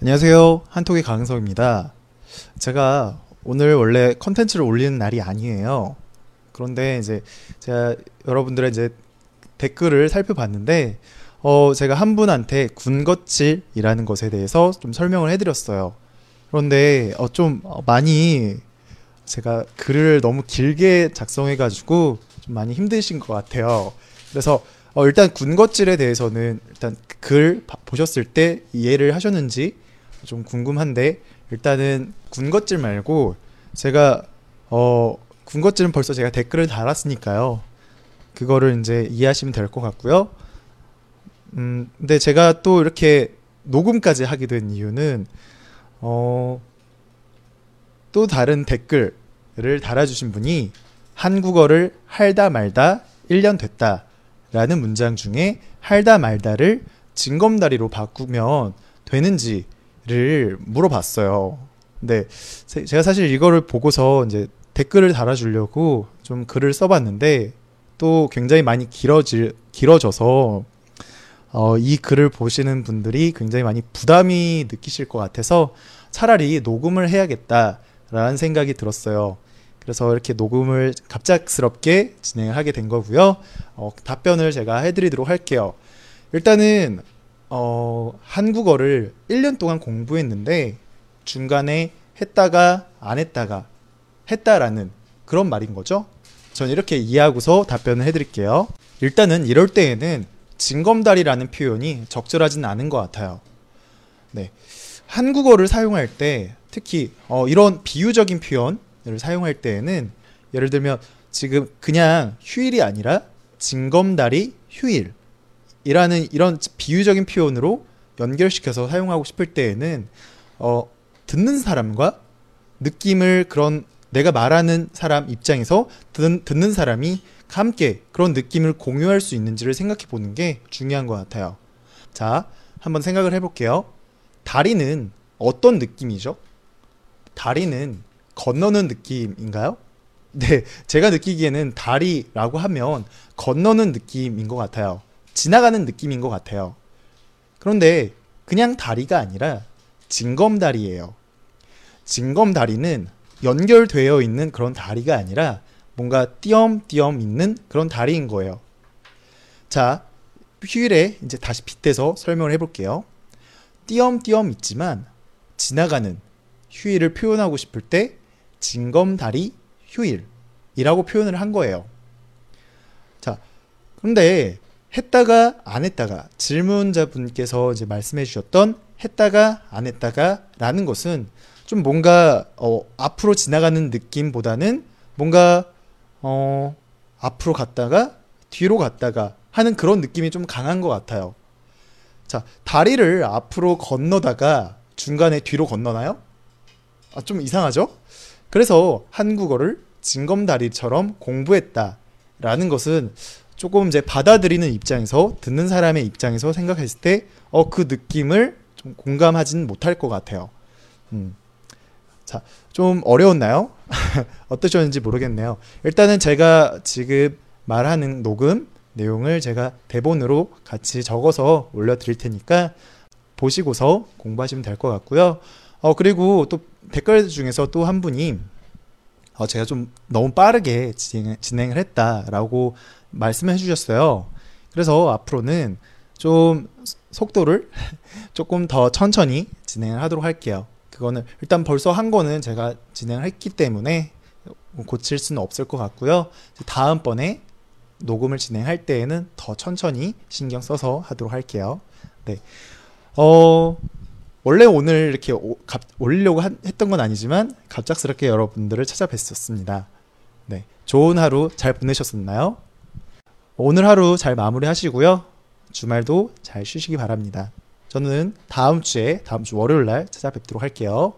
안녕하세요. 한톡의 강성입니다. 제가 오늘 원래 컨텐츠를 올리는 날이 아니에요. 그런데 이제 제가 여러분들의 이제 댓글을 살펴봤는데 어 제가 한 분한테 군것질이라는 것에 대해서 좀 설명을 해드렸어요. 그런데 어 좀 많이 제가 글을 너무 길게 작성해가지고 좀 많이 힘드신 것 같아요. 그래서 어 일단 군것질에 대해서는 일단 글 보셨을 때 이해를 하셨는지 좀 궁금한데 일단은 군것질 말고 제가 어 군것질은 벌써 제가 댓글을 달았으니까요. 그거를 이제 이해하시면 될 것 같고요. 음, 근데 제가 또 이렇게 녹음까지 하게 된 이유는 어, 또 다른 댓글을 달아주신 분이 한국어를 할다 말다 1년 됐다 라는 문장 중에 할다 말다를 징검다리로 바꾸면 되는지 를 물어봤어요. 근데 제가 사실 이거를 보고서 이제 댓글을 달아주려고 좀 글을 써봤는데 또 굉장히 많이 길어질 길어져서 어, 이 글을 보시는 분들이 굉장히 많이 부담이 느끼실 것 같아서 차라리 녹음을 해야겠다라는 생각이 들었어요. 그래서 이렇게 녹음을 갑작스럽게 진행을 하게 된 거고요. 어, 답변을 제가 해드리도록 할게요. 일단은 어, 한국어를 1년 동안 공부했는데 중간에 했다가 안 했다가 했다라는 그런 말인 거죠. 전 이렇게 이해하고서 답변을 해드릴게요. 일단은 이럴 때에는 징검다리라는 표현이 적절하진 않은 것 같아요. 네. 한국어를 사용할 때 특히 어, 이런 비유적인 표현을 사용할 때에는 예를 들면 지금 그냥 휴일이 아니라 징검다리 휴일 이라는 이런 비유적인 표현으로 연결시켜서 사용하고 싶을 때에는 어, 듣는 사람과 느낌을 그런 내가 말하는 사람 입장에서 듣, 듣는 사람이 함께 그런 느낌을 공유할 수 있는지를 생각해 보는 게 중요한 것 같아요. 자, 한번 생각을 해볼게요. 다리는 어떤 느낌이죠? 다리는 건너는 느낌인가요? 네, 제가 느끼기에는 다리라고 하면 건너는 느낌인 것 같아요. 지나가는 느낌인 것 같아요. 그런데 그냥 다리가 아니라 징검다리예요. 징검다리는 연결되어 있는 그런 다리가 아니라 뭔가 띄엄띄엄 있는 그런 다리인 거예요. 자, 휴일에 이제 다시 빗대서 설명을 해볼게요. 띄엄띄엄 있지만 지나가는 휴일을 표현하고 싶을 때 징검다리 휴일이라고 표현을 한 거예요. 자, 그런데 했다가 안 했다가 질문자분께서 이제 말씀해 주셨던 했다가 안 했다가라는 것은 좀 뭔가 어, 앞으로 지나가는 느낌보다는 뭔가 어, 앞으로 갔다가 뒤로 갔다가 하는 그런 느낌이 좀 강한 것 같아요. 자, 다리를 앞으로 건너다가 중간에 뒤로 건너나요? 아, 좀 이상하죠? 그래서 한국어를 징검다리처럼 공부했다 라는 것은 조금 이제 받아들이는 입장에서 듣는 사람의 입장에서 생각했을 때 어 그 느낌을 좀 공감하지는 못할 것 같아요. 음. 자, 좀 어려웠나요? 어떠셨는지 모르겠네요. 일단은 제가 지금 말하는 녹음 내용을 제가 대본으로 같이 적어서 올려드릴 테니까 보시고서 공부하시면 될 것 같고요. 어, 그리고 또 댓글 중에서 또 한 분이 어, 제가 좀 너무 빠르게 진행, 진행 을 했다라고 말씀해 주셨어요. 그래서 앞으로는 좀 속도를 조금 더 천천히 진행을 하도록 할게요. 그거는 일단 벌써 한 거는 제가 진행을 했기 때문에 고칠 수는 없을 것 같고요. 다음번에 녹음을 진행할 때에는 더 천천히 신경 써서 하도록 할게요. 네. 어, 원래 오늘 이렇게 오, 갑, 올리려고 한, 했던 건 아니지만 갑작스럽게 여러분들을 찾아뵀었습니다. 네. 좋은 하루 잘 보내셨었나요? 오늘 하루 잘 마무리 하시고요. 주말도 잘 쉬시기 바랍니다. 저는 다음 주에, 다음 주 월요일 날 찾아뵙도록 할게요.